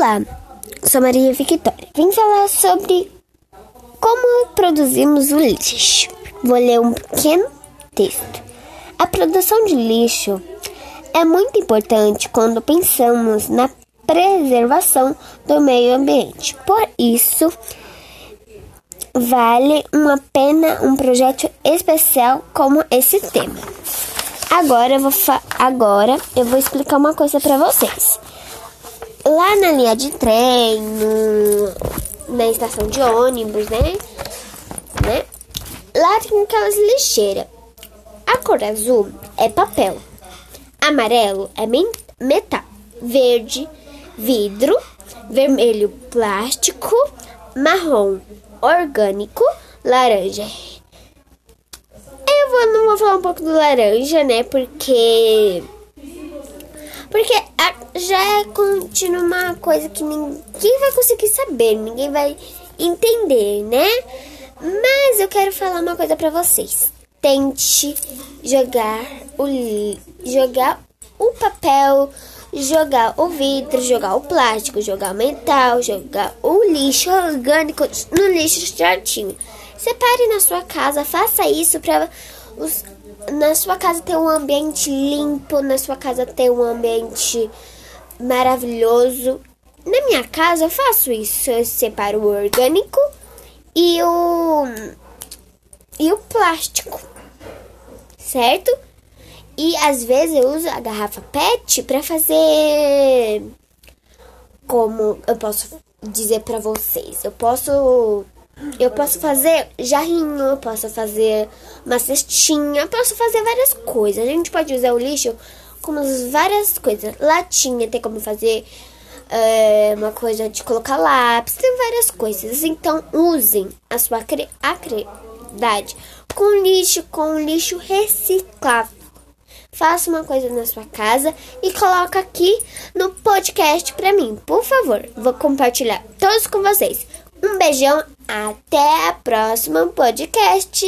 Olá, sou Maria Victoria. Vim falar sobre como produzimos o lixo. Vou ler um pequeno texto. A produção de lixo é muito importante quando pensamos na preservação do meio ambiente. Por isso, vale uma pena um projeto especial como esse tema. Agora eu vou, agora eu vou explicar uma coisa para vocês lá na linha de trem, no, na estação de ônibus, né? né? Lá tem aquelas lixeiras. A cor azul é papel, amarelo é metal, verde, vidro, vermelho, plástico, marrom, orgânico, laranja. Eu vou, não vou falar um pouco do laranja, né? Porque porque já é continua uma coisa que ninguém vai conseguir saber, ninguém vai entender, né? Mas eu quero falar uma coisa para vocês. Tente jogar o jogar o papel, jogar o vidro, jogar o plástico, jogar o metal, jogar o lixo orgânico no lixo certinho. Separe na sua casa, faça isso para os na sua casa ter um ambiente limpo, na sua casa ter um ambiente maravilhoso. Na minha casa eu faço isso, eu separo o orgânico e o e o plástico. Certo? E às vezes eu uso a garrafa PET para fazer como eu posso dizer para vocês. Eu posso eu posso fazer jarrinho, posso fazer uma cestinha, posso fazer várias coisas. A gente pode usar o lixo como várias coisas. Latinha, tem como fazer é, uma coisa de colocar lápis, tem várias coisas. Então, usem a sua criatividade com lixo, com lixo reciclável. Faça uma coisa na sua casa e coloca aqui no podcast para mim, por favor. Vou compartilhar todos com vocês. Um beijão, até a próxima podcast.